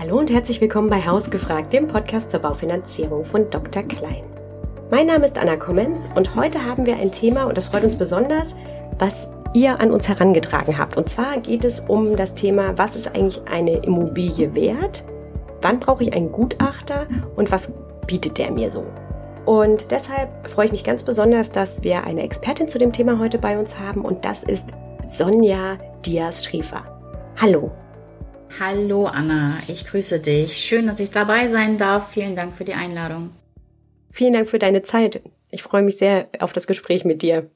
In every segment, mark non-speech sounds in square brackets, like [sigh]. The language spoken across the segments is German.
Hallo und herzlich willkommen bei Haus gefragt, dem Podcast zur Baufinanzierung von Dr. Klein. Mein Name ist Anna Kommens und heute haben wir ein Thema, und das freut uns besonders, was ihr an uns herangetragen habt. Und zwar geht es um das Thema, was ist eigentlich eine Immobilie wert? Wann brauche ich einen Gutachter und was bietet der mir so? Und deshalb freue ich mich ganz besonders, dass wir eine Expertin zu dem Thema heute bei uns haben und das ist Sonja Diaz-Schrieffer. Hallo. Hallo Anna, ich grüße dich. Schön, dass ich dabei sein darf. Vielen Dank für die Einladung. Vielen Dank für deine Zeit. Ich freue mich sehr auf das Gespräch mit dir.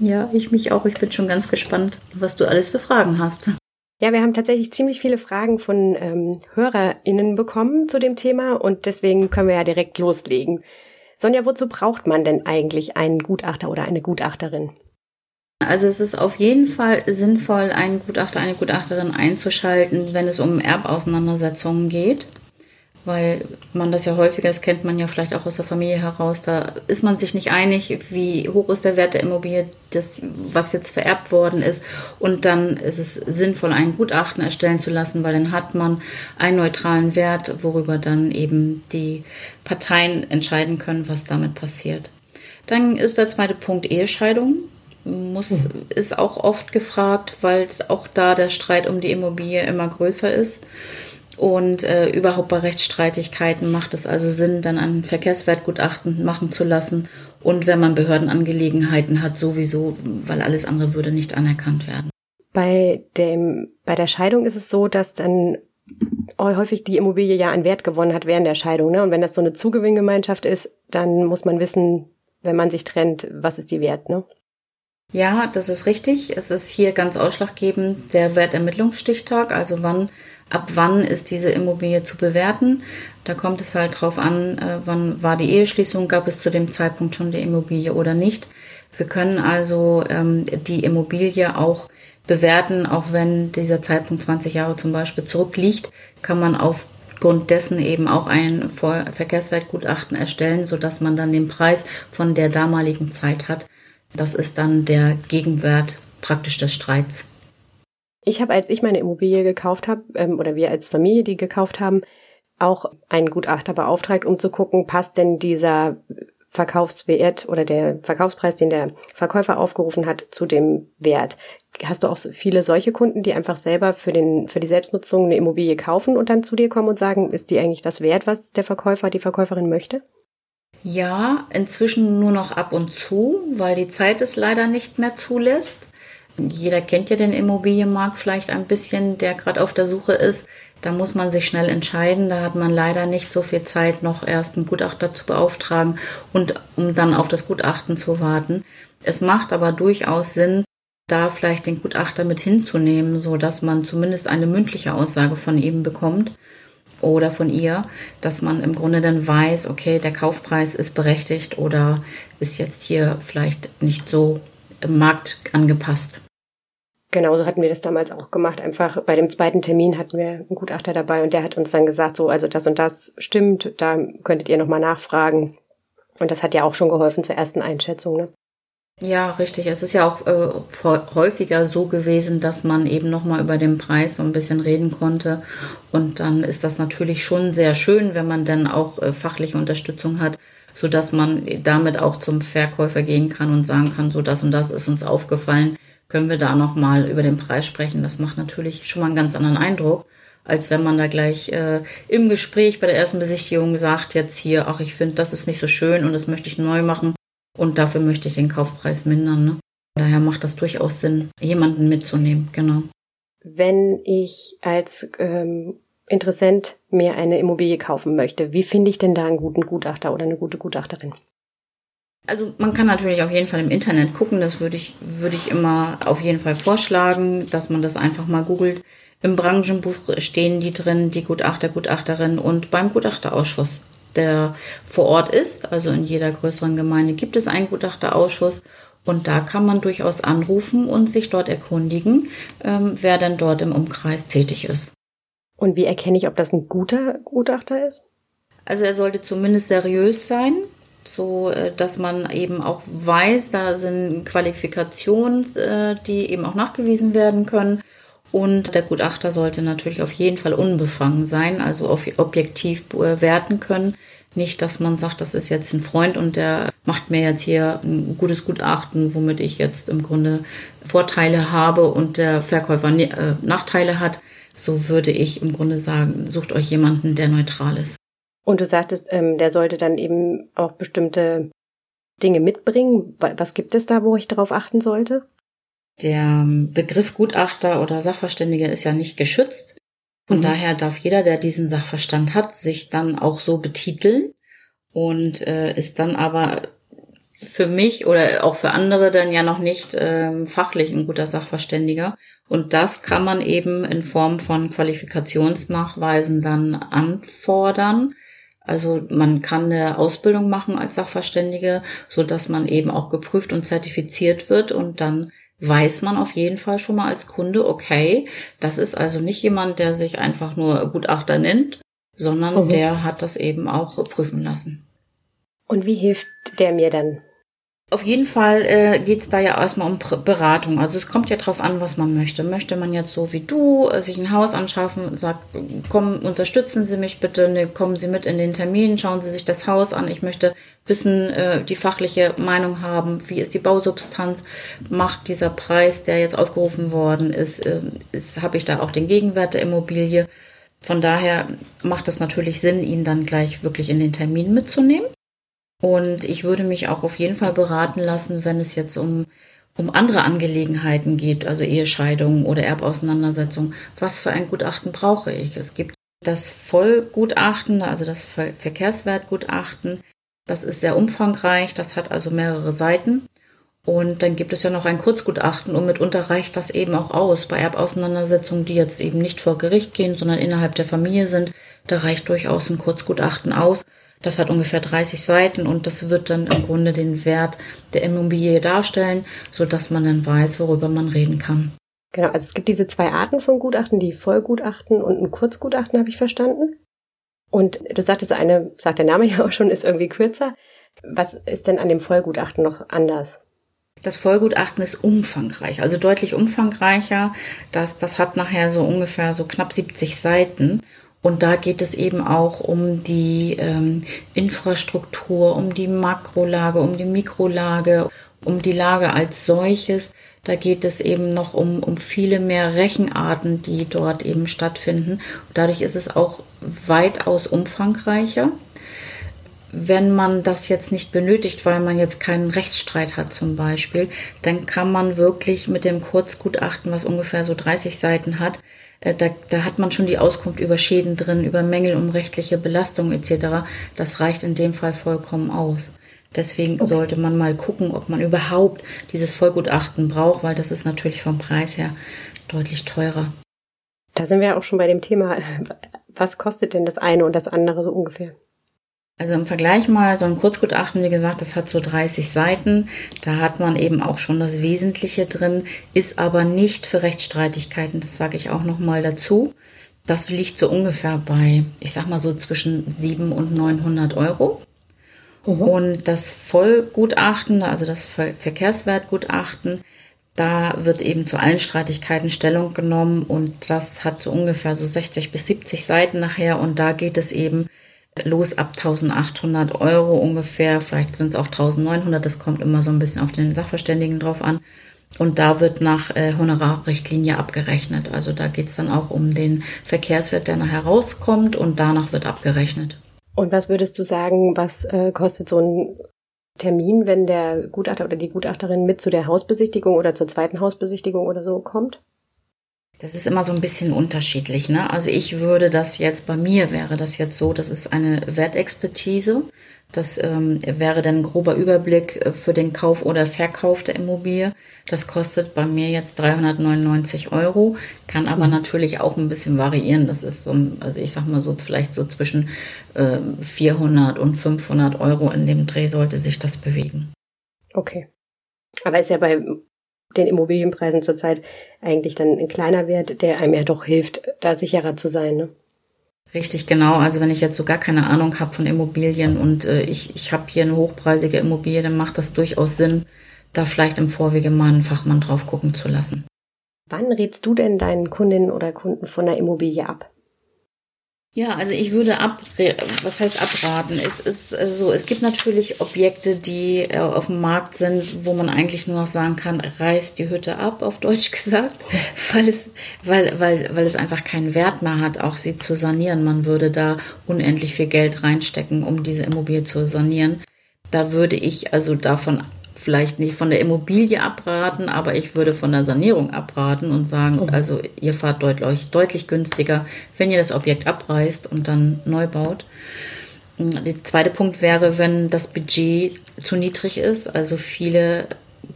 Ja, ich mich auch. Ich bin schon ganz gespannt, was du alles für Fragen hast. Ja, wir haben tatsächlich ziemlich viele Fragen von ähm, HörerInnen bekommen zu dem Thema und deswegen können wir ja direkt loslegen. Sonja, wozu braucht man denn eigentlich einen Gutachter oder eine Gutachterin? Also es ist auf jeden Fall sinnvoll, einen Gutachter, eine Gutachterin einzuschalten, wenn es um Erbauseinandersetzungen geht. Weil man das ja häufiger, das kennt man ja vielleicht auch aus der Familie heraus, da ist man sich nicht einig, wie hoch ist der Wert der Immobilie, das, was jetzt vererbt worden ist. Und dann ist es sinnvoll, einen Gutachten erstellen zu lassen, weil dann hat man einen neutralen Wert, worüber dann eben die Parteien entscheiden können, was damit passiert. Dann ist der zweite Punkt Ehescheidung muss, ist auch oft gefragt, weil auch da der Streit um die Immobilie immer größer ist. Und äh, überhaupt bei Rechtsstreitigkeiten macht es also Sinn, dann ein Verkehrswertgutachten machen zu lassen. Und wenn man Behördenangelegenheiten hat, sowieso, weil alles andere würde nicht anerkannt werden. Bei, dem, bei der Scheidung ist es so, dass dann häufig die Immobilie ja an Wert gewonnen hat während der Scheidung. Ne? Und wenn das so eine Zugewinngemeinschaft ist, dann muss man wissen, wenn man sich trennt, was ist die Wert. Ne? Ja, das ist richtig. Es ist hier ganz ausschlaggebend der Wertermittlungsstichtag, also wann, ab wann ist diese Immobilie zu bewerten. Da kommt es halt drauf an, äh, wann war die Eheschließung, gab es zu dem Zeitpunkt schon die Immobilie oder nicht. Wir können also ähm, die Immobilie auch bewerten, auch wenn dieser Zeitpunkt 20 Jahre zum Beispiel zurückliegt, kann man aufgrund dessen eben auch ein Verkehrswertgutachten erstellen, sodass man dann den Preis von der damaligen Zeit hat. Das ist dann der Gegenwert praktisch des Streits. Ich habe, als ich meine Immobilie gekauft habe, ähm, oder wir als Familie die gekauft haben, auch einen Gutachter beauftragt, um zu gucken, passt denn dieser Verkaufswert oder der Verkaufspreis, den der Verkäufer aufgerufen hat, zu dem Wert. Hast du auch viele solche Kunden, die einfach selber für den, für die Selbstnutzung eine Immobilie kaufen und dann zu dir kommen und sagen, ist die eigentlich das wert, was der Verkäufer, die Verkäuferin möchte? Ja, inzwischen nur noch ab und zu, weil die Zeit es leider nicht mehr zulässt. Jeder kennt ja den Immobilienmarkt vielleicht ein bisschen, der gerade auf der Suche ist. Da muss man sich schnell entscheiden. Da hat man leider nicht so viel Zeit, noch erst einen Gutachter zu beauftragen und um dann auf das Gutachten zu warten. Es macht aber durchaus Sinn, da vielleicht den Gutachter mit hinzunehmen, so dass man zumindest eine mündliche Aussage von ihm bekommt oder von ihr, dass man im Grunde dann weiß, okay, der Kaufpreis ist berechtigt oder ist jetzt hier vielleicht nicht so im Markt angepasst. Genau, so hatten wir das damals auch gemacht. Einfach bei dem zweiten Termin hatten wir einen Gutachter dabei und der hat uns dann gesagt, so, also das und das stimmt, da könntet ihr nochmal nachfragen. Und das hat ja auch schon geholfen zur ersten Einschätzung, ne? Ja, richtig. Es ist ja auch äh, häufiger so gewesen, dass man eben nochmal über den Preis so ein bisschen reden konnte. Und dann ist das natürlich schon sehr schön, wenn man dann auch äh, fachliche Unterstützung hat, sodass man damit auch zum Verkäufer gehen kann und sagen kann, so das und das ist uns aufgefallen. Können wir da nochmal über den Preis sprechen? Das macht natürlich schon mal einen ganz anderen Eindruck, als wenn man da gleich äh, im Gespräch bei der ersten Besichtigung sagt, jetzt hier, ach, ich finde, das ist nicht so schön und das möchte ich neu machen und dafür möchte ich den Kaufpreis mindern. Ne? Daher macht das durchaus Sinn, jemanden mitzunehmen, genau. Wenn ich als ähm, Interessent mir eine Immobilie kaufen möchte, wie finde ich denn da einen guten Gutachter oder eine gute Gutachterin? Also man kann natürlich auf jeden Fall im Internet gucken, das würde ich, würde ich immer auf jeden Fall vorschlagen, dass man das einfach mal googelt. Im Branchenbuch stehen die drin, die Gutachter, Gutachterin und beim Gutachterausschuss der vor Ort ist. Also in jeder größeren Gemeinde gibt es einen Gutachterausschuss. Und da kann man durchaus anrufen und sich dort erkundigen, ähm, wer denn dort im Umkreis tätig ist. Und wie erkenne ich, ob das ein guter Gutachter ist? Also er sollte zumindest seriös sein, so äh, dass man eben auch weiß, da sind Qualifikationen, äh, die eben auch nachgewiesen werden können Und der Gutachter sollte natürlich auf jeden Fall unbefangen sein, also objektiv bewerten können. Nicht, dass man sagt, das ist jetzt ein Freund und der macht mir jetzt hier ein gutes Gutachten, womit ich jetzt im Grunde Vorteile habe und der Verkäufer äh, Nachteile hat. So würde ich im Grunde sagen, sucht euch jemanden, der neutral ist. Und du sagtest, ähm, der sollte dann eben auch bestimmte Dinge mitbringen. Was gibt es da, wo ich darauf achten sollte? Der Begriff Gutachter oder Sachverständiger ist ja nicht geschützt. Von mhm. daher darf jeder, der diesen Sachverstand hat, sich dann auch so betiteln und äh, ist dann aber für mich oder auch für andere dann ja noch nicht ähm, fachlich ein guter Sachverständiger. Und das kann man eben in Form von Qualifikationsnachweisen dann anfordern. Also man kann eine Ausbildung machen als Sachverständige, so dass man eben auch geprüft und zertifiziert wird und dann weiß man auf jeden Fall schon mal als Kunde, okay, das ist also nicht jemand, der sich einfach nur Gutachter nennt, sondern mhm. der hat das eben auch prüfen lassen. Und wie hilft der mir dann? Auf jeden Fall äh, geht es da ja erstmal um Beratung. Also es kommt ja drauf an, was man möchte. Möchte man jetzt so wie du äh, sich ein Haus anschaffen sagt, komm, unterstützen Sie mich bitte, ne, kommen Sie mit in den Termin, schauen Sie sich das Haus an. Ich möchte wissen, äh, die fachliche Meinung haben, wie ist die Bausubstanz, macht dieser Preis, der jetzt aufgerufen worden ist, äh, ist habe ich da auch den Gegenwert der Immobilie. Von daher macht es natürlich Sinn, ihn dann gleich wirklich in den Termin mitzunehmen. Und ich würde mich auch auf jeden Fall beraten lassen, wenn es jetzt um, um andere Angelegenheiten geht, also Ehescheidungen oder Erbauseinandersetzungen. Was für ein Gutachten brauche ich? Es gibt das Vollgutachten, also das Verkehrswertgutachten. Das ist sehr umfangreich, das hat also mehrere Seiten. Und dann gibt es ja noch ein Kurzgutachten und mitunter reicht das eben auch aus. Bei Erbauseinandersetzungen, die jetzt eben nicht vor Gericht gehen, sondern innerhalb der Familie sind, da reicht durchaus ein Kurzgutachten aus. Das hat ungefähr 30 Seiten und das wird dann im Grunde den Wert der Immobilie darstellen, sodass man dann weiß, worüber man reden kann. Genau, also es gibt diese zwei Arten von Gutachten, die Vollgutachten und ein Kurzgutachten, habe ich verstanden. Und du sagtest, eine, sagt der Name ja auch schon, ist irgendwie kürzer. Was ist denn an dem Vollgutachten noch anders? Das Vollgutachten ist umfangreich, also deutlich umfangreicher. Das, das hat nachher so ungefähr so knapp 70 Seiten. Und da geht es eben auch um die ähm, Infrastruktur, um die Makrolage, um die Mikrolage, um die Lage als solches. Da geht es eben noch um, um viele mehr Rechenarten, die dort eben stattfinden. dadurch ist es auch weitaus umfangreicher. Wenn man das jetzt nicht benötigt, weil man jetzt keinen Rechtsstreit hat zum Beispiel, dann kann man wirklich mit dem Kurzgutachten, was ungefähr so 30 Seiten hat, da, da, hat man schon die Auskunft über Schäden drin, über Mängel um rechtliche Belastung etc. Das reicht in dem Fall vollkommen aus. Deswegen okay. sollte man mal gucken, ob man überhaupt dieses Vollgutachten braucht, weil das ist natürlich vom Preis her deutlich teurer. Da sind wir auch schon bei dem Thema, was kostet denn das eine und das andere so ungefähr? Also im Vergleich mal so ein Kurzgutachten, wie gesagt, das hat so 30 Seiten. Da hat man eben auch schon das Wesentliche drin, ist aber nicht für Rechtsstreitigkeiten. Das sage ich auch noch mal dazu. Das liegt so ungefähr bei, ich sag mal so zwischen 7 und 900 Euro. Mhm. Und das Vollgutachten, also das Verkehrswertgutachten, da wird eben zu allen Streitigkeiten Stellung genommen und das hat so ungefähr so 60 bis 70 Seiten nachher und da geht es eben los ab 1800 Euro ungefähr, vielleicht sind es auch 1900, das kommt immer so ein bisschen auf den Sachverständigen drauf an. Und da wird nach äh, Honorarrichtlinie abgerechnet. Also da geht es dann auch um den Verkehrswert, der nachher rauskommt und danach wird abgerechnet. Und was würdest du sagen, was äh, kostet so ein Termin, wenn der Gutachter oder die Gutachterin mit zu der Hausbesichtigung oder zur zweiten Hausbesichtigung oder so kommt? Das ist immer so ein bisschen unterschiedlich. Ne? Also ich würde das jetzt, bei mir wäre das jetzt so, das ist eine Wertexpertise. Das ähm, wäre dann ein grober Überblick äh, für den Kauf oder Verkauf der Immobilie. Das kostet bei mir jetzt 399 Euro, kann aber mhm. natürlich auch ein bisschen variieren. Das ist so, also ich sag mal so, vielleicht so zwischen äh, 400 und 500 Euro in dem Dreh sollte sich das bewegen. Okay. Aber ist ja bei den Immobilienpreisen zurzeit eigentlich dann ein kleiner Wert, der einem ja doch hilft, da sicherer zu sein. Ne? Richtig, genau. Also wenn ich jetzt so gar keine Ahnung habe von Immobilien und äh, ich, ich habe hier eine hochpreisige Immobilie, dann macht das durchaus Sinn, da vielleicht im Vorwege mal einen Fachmann drauf gucken zu lassen. Wann rätst du denn deinen Kundinnen oder Kunden von der Immobilie ab? Ja, also ich würde ab, was heißt abraten? Es ist äh, so, es gibt natürlich Objekte, die äh, auf dem Markt sind, wo man eigentlich nur noch sagen kann, reiß die Hütte ab, auf Deutsch [laughs] gesagt, weil es, weil, weil, weil es einfach keinen Wert mehr hat, auch sie zu sanieren. Man würde da unendlich viel Geld reinstecken, um diese Immobilie zu sanieren. Da würde ich also davon vielleicht nicht von der Immobilie abraten, aber ich würde von der Sanierung abraten und sagen, oh. also ihr fahrt deutlich, deutlich günstiger, wenn ihr das Objekt abreißt und dann neu baut. Der zweite Punkt wäre, wenn das Budget zu niedrig ist. Also viele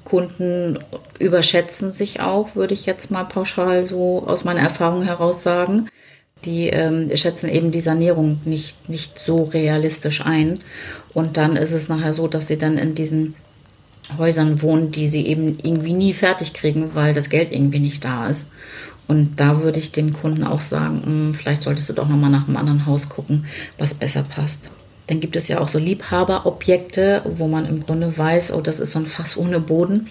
Kunden überschätzen sich auch, würde ich jetzt mal pauschal so aus meiner Erfahrung heraus sagen. Die ähm, schätzen eben die Sanierung nicht, nicht so realistisch ein. Und dann ist es nachher so, dass sie dann in diesen Häusern wohnen, die sie eben irgendwie nie fertig kriegen, weil das Geld irgendwie nicht da ist. Und da würde ich dem Kunden auch sagen, hm, vielleicht solltest du doch nochmal nach einem anderen Haus gucken, was besser passt. Dann gibt es ja auch so Liebhaberobjekte, wo man im Grunde weiß, oh, das ist so ein Fass ohne Boden.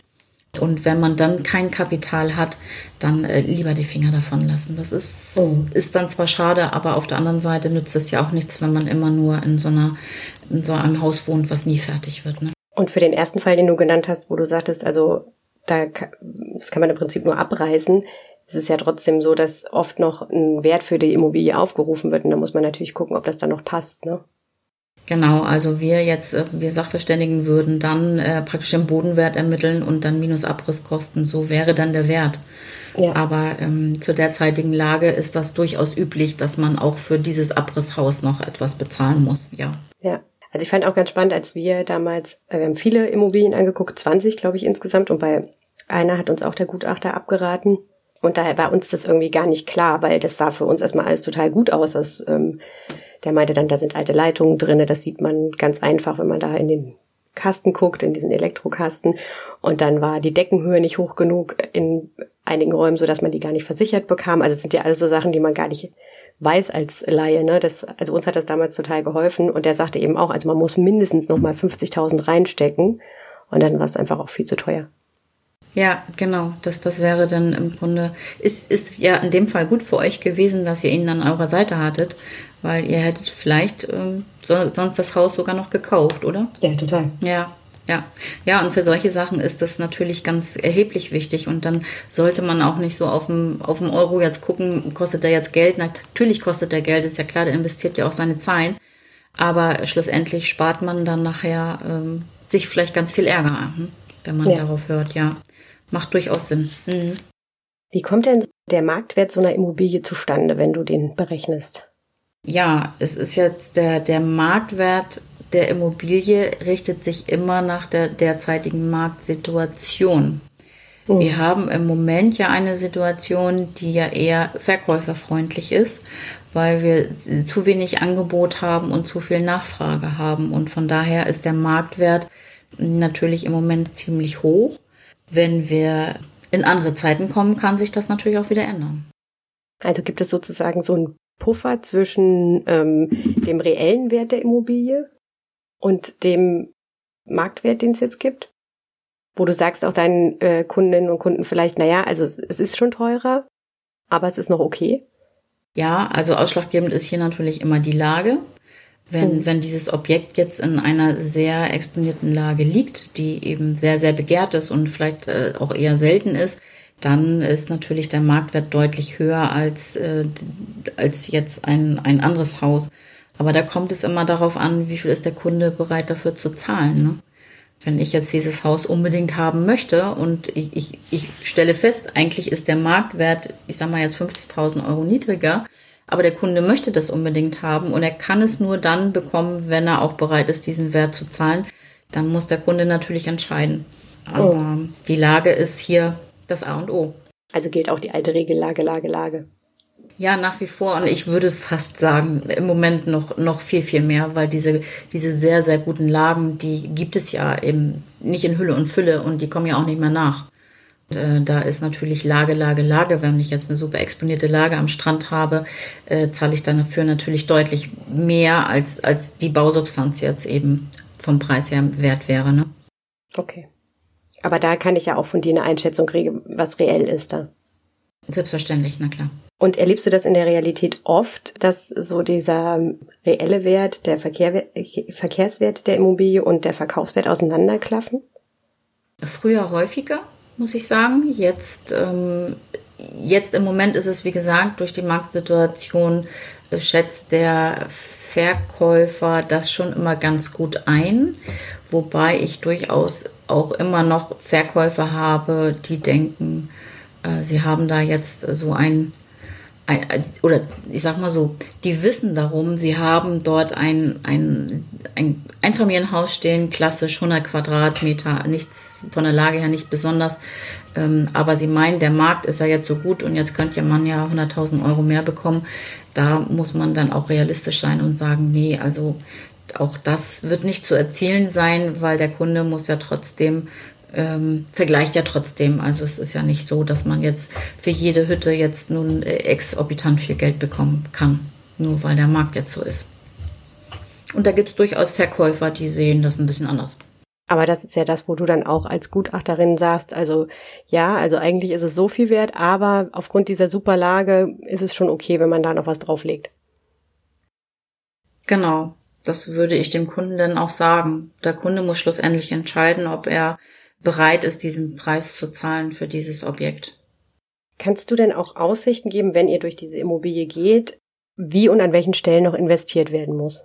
Und wenn man dann kein Kapital hat, dann äh, lieber die Finger davon lassen. Das ist, oh. ist dann zwar schade, aber auf der anderen Seite nützt es ja auch nichts, wenn man immer nur in so, einer, in so einem Haus wohnt, was nie fertig wird. Ne? Und für den ersten Fall, den du genannt hast, wo du sagtest, also da das kann man im Prinzip nur abreißen, es ist ja trotzdem so, dass oft noch ein Wert für die Immobilie aufgerufen wird und da muss man natürlich gucken, ob das dann noch passt, ne? Genau, also wir jetzt, äh, wir Sachverständigen würden dann äh, praktisch den Bodenwert ermitteln und dann minus Abrisskosten, so wäre dann der Wert. Ja. Aber ähm, zu derzeitigen Lage ist das durchaus üblich, dass man auch für dieses Abrisshaus noch etwas bezahlen muss, ja. Ja. Also ich fand auch ganz spannend, als wir damals, äh, wir haben viele Immobilien angeguckt, 20 glaube ich insgesamt und bei einer hat uns auch der Gutachter abgeraten. Und daher war uns das irgendwie gar nicht klar, weil das sah für uns erstmal alles total gut aus. Das, ähm, der meinte dann, da sind alte Leitungen drinne. Das sieht man ganz einfach, wenn man da in den Kasten guckt, in diesen Elektrokasten. Und dann war die Deckenhöhe nicht hoch genug in einigen Räumen, so dass man die gar nicht versichert bekam. Also es sind ja alles so Sachen, die man gar nicht weiß als Laie, ne? Das, also uns hat das damals total geholfen und der sagte eben auch, also man muss mindestens nochmal 50.000 reinstecken und dann war es einfach auch viel zu teuer. Ja, genau. Das, das wäre dann im Grunde, ist, ist ja in dem Fall gut für euch gewesen, dass ihr ihn an eurer Seite hattet, weil ihr hättet vielleicht ähm, sonst das Haus sogar noch gekauft, oder? Ja, total. Ja, ja, ja, und für solche Sachen ist das natürlich ganz erheblich wichtig. Und dann sollte man auch nicht so auf dem, auf dem Euro jetzt gucken, kostet der jetzt Geld? Natürlich kostet der Geld, ist ja klar, der investiert ja auch seine Zahlen. Aber schlussendlich spart man dann nachher ähm, sich vielleicht ganz viel Ärger, hm, wenn man ja. darauf hört. Ja, macht durchaus Sinn. Mhm. Wie kommt denn der Marktwert so einer Immobilie zustande, wenn du den berechnest? Ja, es ist jetzt der, der Marktwert der Immobilie richtet sich immer nach der derzeitigen Marktsituation. Oh. Wir haben im Moment ja eine Situation, die ja eher verkäuferfreundlich ist, weil wir zu wenig Angebot haben und zu viel Nachfrage haben. Und von daher ist der Marktwert natürlich im Moment ziemlich hoch. Wenn wir in andere Zeiten kommen, kann sich das natürlich auch wieder ändern. Also gibt es sozusagen so einen Puffer zwischen ähm, dem reellen Wert der Immobilie und dem Marktwert, den es jetzt gibt? Wo du sagst auch deinen äh, Kundinnen und Kunden vielleicht, naja, also es, ist schon teurer, aber es ist noch okay? Ja, also ausschlaggebend ist hier natürlich immer die Lage. Wenn, mhm. wenn dieses Objekt jetzt in einer sehr exponierten Lage liegt, die eben sehr, sehr begehrt ist und vielleicht äh, auch eher selten ist, dann ist natürlich der Marktwert deutlich höher als, äh, als jetzt ein, ein anderes Haus. Aber da kommt es immer darauf an, wie viel ist der Kunde bereit dafür zu zahlen. Ne? Wenn ich jetzt dieses Haus unbedingt haben möchte und ich, ich, ich stelle fest, eigentlich ist der Marktwert, ich sage mal jetzt 50.000 Euro niedriger, aber der Kunde möchte das unbedingt haben und er kann es nur dann bekommen, wenn er auch bereit ist, diesen Wert zu zahlen, dann muss der Kunde natürlich entscheiden. Aber oh. die Lage ist hier das A und O. Also gilt auch die alte Regel Lage, Lage, Lage. Ja, nach wie vor. Und ich würde fast sagen, im Moment noch, noch viel, viel mehr, weil diese, diese sehr, sehr guten Lagen, die gibt es ja eben nicht in Hülle und Fülle und die kommen ja auch nicht mehr nach. Und, äh, da ist natürlich Lage, Lage, Lage. Wenn ich jetzt eine super exponierte Lage am Strand habe, äh, zahle ich dann dafür natürlich deutlich mehr, als, als die Bausubstanz jetzt eben vom Preis her wert wäre. Ne? Okay. Aber da kann ich ja auch von dir eine Einschätzung kriegen, was reell ist da. Selbstverständlich, na klar. Und erlebst du das in der Realität oft, dass so dieser reelle Wert, der Verkehr, Verkehrswert der Immobilie und der Verkaufswert auseinanderklaffen? Früher häufiger, muss ich sagen. Jetzt, ähm, jetzt im Moment ist es, wie gesagt, durch die Marktsituation äh, schätzt der Verkäufer das schon immer ganz gut ein, wobei ich durchaus auch immer noch Verkäufer habe, die denken, äh, sie haben da jetzt so ein, ein, oder ich sag mal so, die wissen darum, sie haben dort ein, ein, ein Einfamilienhaus stehen, klassisch 100 Quadratmeter, nichts von der Lage her nicht besonders, ähm, aber sie meinen, der Markt ist ja jetzt so gut und jetzt könnte man ja 100.000 Euro mehr bekommen. Da muss man dann auch realistisch sein und sagen, nee, also auch das wird nicht zu erzielen sein, weil der Kunde muss ja trotzdem ähm, vergleicht ja trotzdem. Also es ist ja nicht so, dass man jetzt für jede Hütte jetzt nun äh, exorbitant viel Geld bekommen kann, nur weil der Markt jetzt so ist. Und da gibt es durchaus Verkäufer, die sehen das ein bisschen anders. Aber das ist ja das, wo du dann auch als Gutachterin sagst, also ja, also eigentlich ist es so viel wert, aber aufgrund dieser Superlage ist es schon okay, wenn man da noch was drauflegt. Genau, das würde ich dem Kunden dann auch sagen. Der Kunde muss schlussendlich entscheiden, ob er bereit ist, diesen Preis zu zahlen für dieses Objekt. Kannst du denn auch Aussichten geben, wenn ihr durch diese Immobilie geht, wie und an welchen Stellen noch investiert werden muss?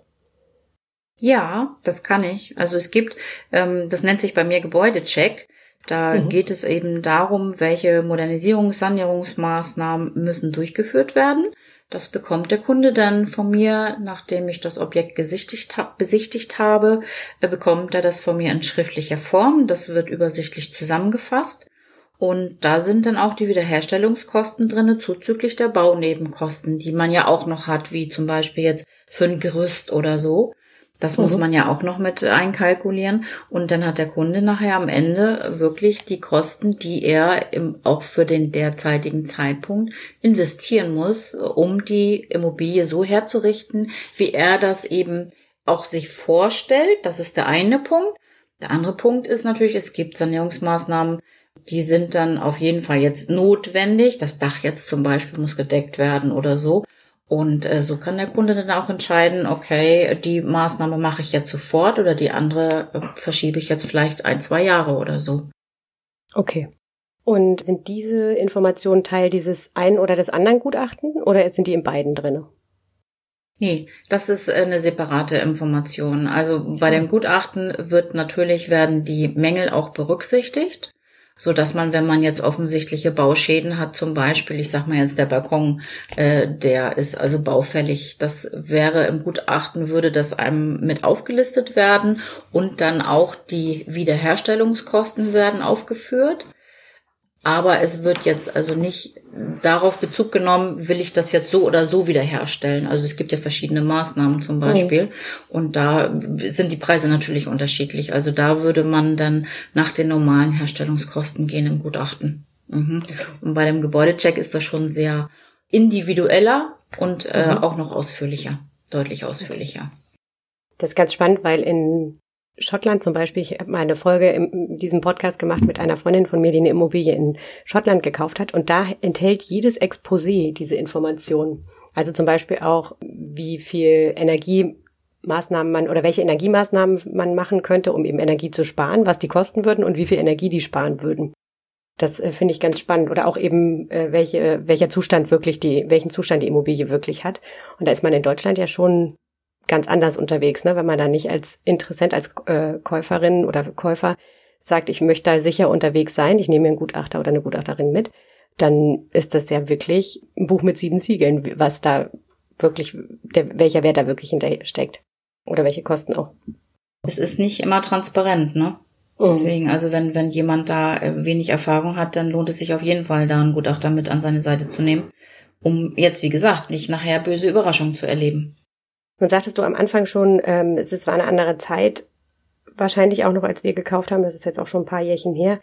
Ja, das kann ich. Also es gibt, ähm, das nennt sich bei mir Gebäudecheck. Da mhm. geht es eben darum, welche Modernisierungs-, Sanierungsmaßnahmen müssen durchgeführt werden. Das bekommt der Kunde dann von mir, nachdem ich das Objekt gesichtigt, besichtigt habe, äh, bekommt er das von mir in schriftlicher Form. Das wird übersichtlich zusammengefasst. Und da sind dann auch die Wiederherstellungskosten drinne, zuzüglich der Baunebenkosten, die man ja auch noch hat, wie zum Beispiel jetzt für ein Gerüst oder so. Das mhm. muss man ja auch noch mit einkalkulieren. Und dann hat der Kunde nachher am Ende wirklich die Kosten, die er im, auch für den derzeitigen Zeitpunkt investieren muss, um die Immobilie so herzurichten, wie er das eben auch sich vorstellt. Das ist der eine Punkt. Der andere Punkt ist natürlich, es gibt Sanierungsmaßnahmen, die sind dann auf jeden Fall jetzt notwendig. Das Dach jetzt zum Beispiel muss gedeckt werden oder so. Und äh, so kann der Kunde dann auch entscheiden, okay, die Maßnahme mache ich jetzt sofort oder die andere äh, verschiebe ich jetzt vielleicht ein, zwei Jahre oder so. Okay. Und sind diese Informationen Teil dieses einen oder des anderen Gutachten oder sind die in beiden drinne? Nee, das ist eine separate Information. Also bei dem Gutachten wird natürlich werden die Mängel auch berücksichtigt so dass man, wenn man jetzt offensichtliche Bauschäden hat, zum Beispiel, ich sag mal jetzt der Balkon, äh, der ist also baufällig, das wäre im Gutachten, würde das einem mit aufgelistet werden und dann auch die Wiederherstellungskosten werden aufgeführt. Aber es wird jetzt also nicht darauf Bezug genommen, will ich das jetzt so oder so wiederherstellen. Also es gibt ja verschiedene Maßnahmen zum Beispiel. Oh. Und da sind die Preise natürlich unterschiedlich. Also da würde man dann nach den normalen Herstellungskosten gehen im Gutachten. Mhm. Und bei dem Gebäudecheck ist das schon sehr individueller und äh, mhm. auch noch ausführlicher, deutlich ausführlicher. Das ist ganz spannend, weil in Schottland zum Beispiel, ich habe mal eine Folge in diesem Podcast gemacht mit einer Freundin von mir, die eine Immobilie in Schottland gekauft hat und da enthält jedes Exposé diese Informationen. Also zum Beispiel auch, wie viel Energiemaßnahmen man oder welche Energiemaßnahmen man machen könnte, um eben Energie zu sparen, was die kosten würden und wie viel Energie die sparen würden. Das äh, finde ich ganz spannend. Oder auch eben, äh, welche, welcher Zustand wirklich die, welchen Zustand die Immobilie wirklich hat. Und da ist man in Deutschland ja schon ganz anders unterwegs, ne? wenn man da nicht als Interessent, als äh, Käuferin oder Käufer sagt, ich möchte da sicher unterwegs sein, ich nehme mir einen Gutachter oder eine Gutachterin mit, dann ist das ja wirklich ein Buch mit sieben Ziegeln, was da wirklich, der, welcher Wert da wirklich hinter steckt. Oder welche Kosten auch. Es ist nicht immer transparent, ne? Mhm. Deswegen, also wenn, wenn jemand da äh, wenig Erfahrung hat, dann lohnt es sich auf jeden Fall, da einen Gutachter mit an seine Seite zu nehmen, um jetzt, wie gesagt, nicht nachher böse Überraschungen zu erleben. Nun sagtest du am Anfang schon, ähm, es war eine andere Zeit, wahrscheinlich auch noch, als wir gekauft haben. Das ist jetzt auch schon ein paar Jährchen her.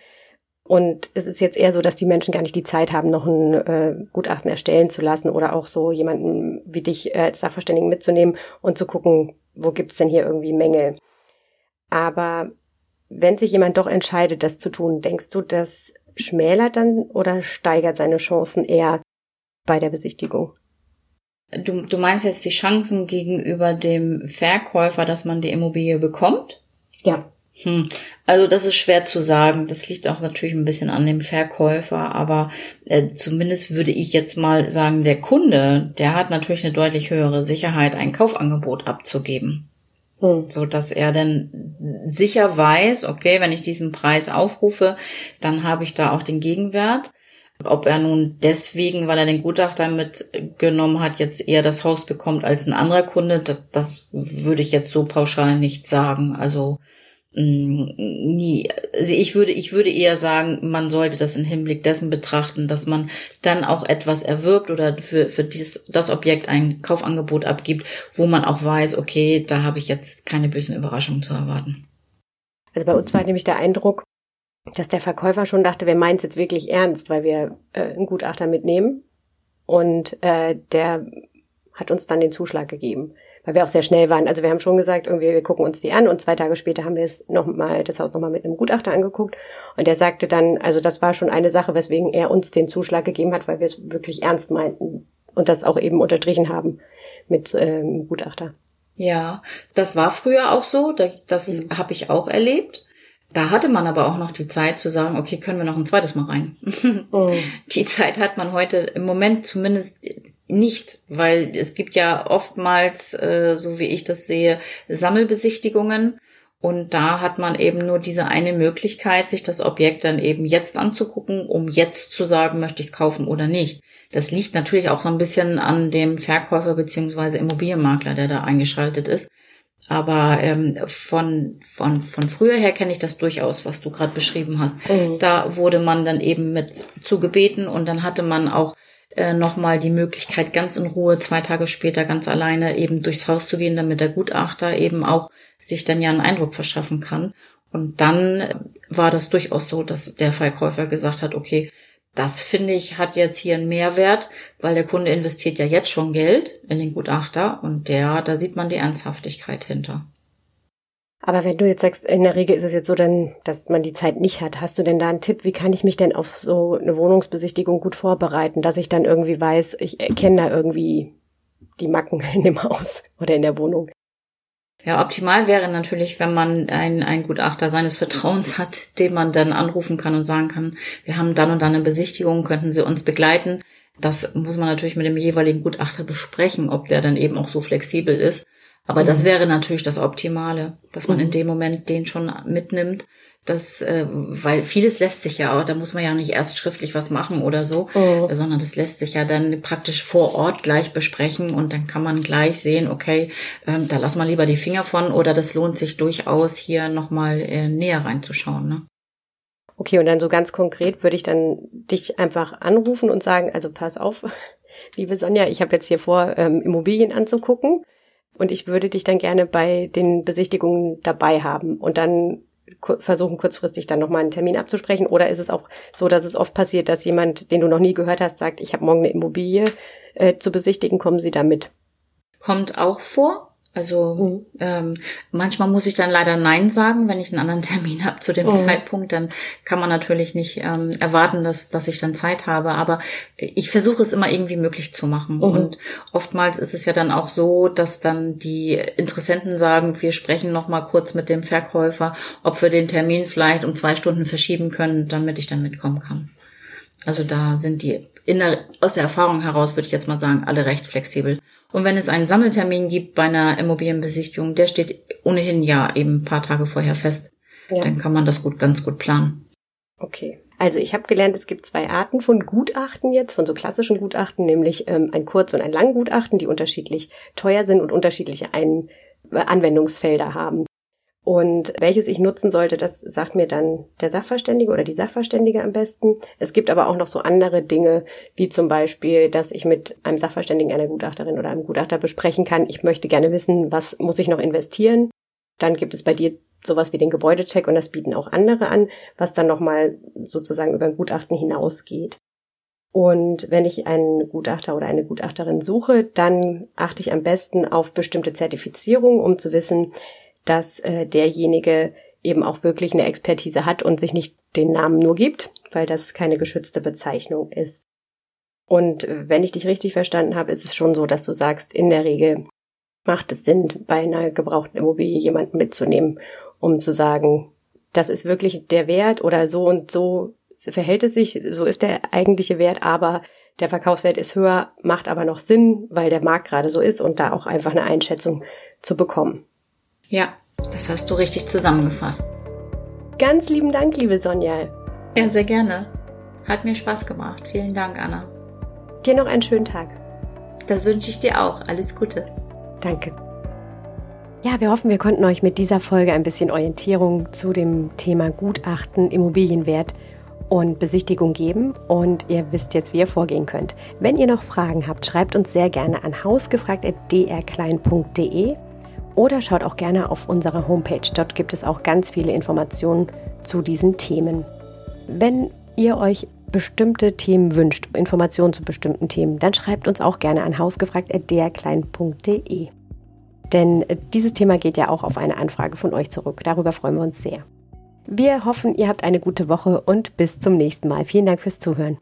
Und es ist jetzt eher so, dass die Menschen gar nicht die Zeit haben, noch ein äh, Gutachten erstellen zu lassen oder auch so jemanden wie dich äh, als Sachverständigen mitzunehmen und zu gucken, wo gibt's denn hier irgendwie Mängel. Aber wenn sich jemand doch entscheidet, das zu tun, denkst du, dass schmälert dann oder steigert seine Chancen eher bei der Besichtigung? Du, du meinst jetzt die Chancen gegenüber dem Verkäufer, dass man die Immobilie bekommt? Ja. Hm. Also das ist schwer zu sagen. Das liegt auch natürlich ein bisschen an dem Verkäufer, aber äh, zumindest würde ich jetzt mal sagen, der Kunde, der hat natürlich eine deutlich höhere Sicherheit, ein Kaufangebot abzugeben. Hm. So dass er dann sicher weiß, okay, wenn ich diesen Preis aufrufe, dann habe ich da auch den Gegenwert. Ob er nun deswegen, weil er den Gutachter mitgenommen hat, jetzt eher das Haus bekommt als ein anderer Kunde, das, das würde ich jetzt so pauschal nicht sagen. Also Mm, nie. Also ich würde, ich würde eher sagen, man sollte das im Hinblick dessen betrachten, dass man dann auch etwas erwirbt oder für, für dies, das Objekt ein Kaufangebot abgibt, wo man auch weiß, okay, da habe ich jetzt keine bösen Überraschungen zu erwarten. Also bei uns war nämlich der Eindruck, dass der Verkäufer schon dachte, wir meinen es jetzt wirklich ernst, weil wir äh, einen Gutachter mitnehmen. Und äh, der hat uns dann den Zuschlag gegeben weil wir auch sehr schnell waren. Also wir haben schon gesagt, irgendwie, wir gucken uns die an und zwei Tage später haben wir es noch mal, das Haus nochmal mit einem Gutachter angeguckt und der sagte dann, also das war schon eine Sache, weswegen er uns den Zuschlag gegeben hat, weil wir es wirklich ernst meinten und das auch eben unterstrichen haben mit ähm, Gutachter. Ja, das war früher auch so, das mhm. habe ich auch erlebt. Da hatte man aber auch noch die Zeit zu sagen, okay, können wir noch ein zweites Mal rein. Mhm. [laughs] Die Zeit hat man heute im Moment zumindest nicht, weil es gibt ja oftmals, äh, so wie ich das sehe, Sammelbesichtigungen. Und da hat man eben nur diese eine Möglichkeit, sich das Objekt dann eben jetzt anzugucken, um jetzt zu sagen, möchte ich es kaufen oder nicht. Das liegt natürlich auch so ein bisschen an dem Verkäufer beziehungsweise Immobilienmakler, der da eingeschaltet ist. Aber ähm, von, von, von früher her kenne ich das durchaus, was du gerade beschrieben hast. Mhm. Da wurde man dann eben mit zugebeten und dann hatte man auch äh, nochmal die Möglichkeit, ganz in Ruhe zwei Tage später ganz alleine eben durchs Haus zu gehen, damit der Gutachter eben auch sich dann ja einen Eindruck verschaffen kann. Und dann äh, war das durchaus so, dass der Verkäufer gesagt hat, okay, das finde ich hat jetzt hier einen Mehrwert, weil der Kunde investiert ja jetzt schon Geld in den Gutachter und der, da sieht man die Ernsthaftigkeit hinter. Aber wenn du jetzt sagst, in der Regel ist es jetzt so, dann, dass man die Zeit nicht hat, hast du denn da einen Tipp, wie kann ich mich denn auf so eine Wohnungsbesichtigung gut vorbereiten, dass ich dann irgendwie weiß, ich erkenne da irgendwie die Macken in dem Haus [laughs] oder in der Wohnung? Ja, optimal wäre natürlich, wenn man einen, Gutachter seines Vertrauens hat, den man dann anrufen kann und sagen kann, wir haben dann und dann eine Besichtigung, könnten Sie uns begleiten. Das muss man natürlich mit dem jeweiligen Gutachter besprechen, ob der dann eben auch so flexibel ist. Aber mhm. das wäre natürlich das Optimale, dass man mhm. in dem Moment den schon mitnimmt. Das, äh, weil vieles lässt sich ja, da muss man ja nicht erst schriftlich was machen oder so, mhm. sondern das lässt sich ja dann praktisch vor Ort gleich besprechen und dann kann man gleich sehen, okay, ähm, da lass mal lieber die Finger von oder das lohnt sich durchaus hier nochmal äh, näher reinzuschauen. Ne? Okay, und dann so ganz konkret würde ich dann dich einfach anrufen und sagen, also pass auf, [laughs] liebe Sonja, ich habe jetzt hier vor, ähm, Immobilien anzugucken und ich würde dich dann gerne bei den Besichtigungen dabei haben und dann versuchen kurzfristig dann nochmal einen Termin abzusprechen? Oder ist es auch so, dass es oft passiert, dass jemand, den du noch nie gehört hast, sagt, ich habe morgen eine Immobilie äh, zu besichtigen, kommen Sie da mit? Kommt auch vor. Also mhm. ähm, manchmal muss ich dann leider Nein sagen, wenn ich einen anderen [laughs] Termin habe zu dem mhm. Zeitpunkt. Dann kann man natürlich nicht ähm, erwarten, dass, dass ich dann Zeit habe. Aber ich versuche es immer irgendwie möglich zu machen. Mhm. Und oftmals ist es ja dann auch so, dass dann die Interessenten sagen, wir sprechen noch mal kurz mit dem Verkäufer, ob wir den Termin vielleicht um zwei Stunden verschieben können, damit ich dann mitkommen kann. Also da sind die in der, aus der Erfahrung heraus würde ich jetzt mal sagen, alle recht flexibel. Und wenn es einen Sammeltermin gibt bei einer Immobilienbesichtigung, der steht ohnehin ja eben ein paar Tage vorher fest. Ja. Dann kann man das gut, ganz gut planen. Okay. Also ich habe gelernt, es gibt zwei Arten von Gutachten jetzt, von so klassischen Gutachten, nämlich ähm, ein Kurz- und ein Langgutachten, die unterschiedlich teuer sind und unterschiedliche ein Anwendungsfelder haben. Und welches ich nutzen sollte, das sagt mir dann der Sachverständige oder die Sachverständige am besten. Es gibt aber auch noch so andere Dinge, wie zum Beispiel, dass ich mit einem Sachverständigen, einer Gutachterin oder einem Gutachter besprechen kann, ich möchte gerne wissen, was muss ich noch investieren. Dann gibt es bei dir sowas wie den Gebäudecheck und das bieten auch andere an, was dann nochmal sozusagen über ein Gutachten hinausgeht. Und wenn ich einen Gutachter oder eine Gutachterin suche, dann achte ich am besten auf bestimmte Zertifizierungen, um zu wissen, dass äh, derjenige eben auch wirklich eine Expertise hat und sich nicht den Namen nur gibt, weil das keine geschützte Bezeichnung ist. Und wenn ich dich richtig verstanden habe, ist es schon so, dass du sagst, in der Regel macht es Sinn, bei einer gebrauchten Immobilie jemanden mitzunehmen, um zu sagen, das ist wirklich der Wert oder so und so verhält es sich, so ist der eigentliche Wert, aber der Verkaufswert ist höher, macht aber noch Sinn, weil der Markt gerade so ist und da auch einfach eine Einschätzung zu bekommen. Ja, das hast du richtig zusammengefasst. Ganz lieben Dank, liebe Sonja. Ja, sehr gerne. Hat mir Spaß gemacht. Vielen Dank, Anna. Dir noch einen schönen Tag. Das wünsche ich dir auch. Alles Gute. Danke. Ja, wir hoffen, wir konnten euch mit dieser Folge ein bisschen Orientierung zu dem Thema Gutachten, Immobilienwert und Besichtigung geben und ihr wisst jetzt, wie ihr vorgehen könnt. Wenn ihr noch Fragen habt, schreibt uns sehr gerne an hausgefragt.drklein.de oder schaut auch gerne auf unserer Homepage. Dort gibt es auch ganz viele Informationen zu diesen Themen. Wenn ihr euch bestimmte Themen wünscht, Informationen zu bestimmten Themen, dann schreibt uns auch gerne an hausgefragt.drklein.de. Denn dieses Thema geht ja auch auf eine Anfrage von euch zurück. Darüber freuen wir uns sehr. Wir hoffen, ihr habt eine gute Woche und bis zum nächsten Mal. Vielen Dank fürs Zuhören.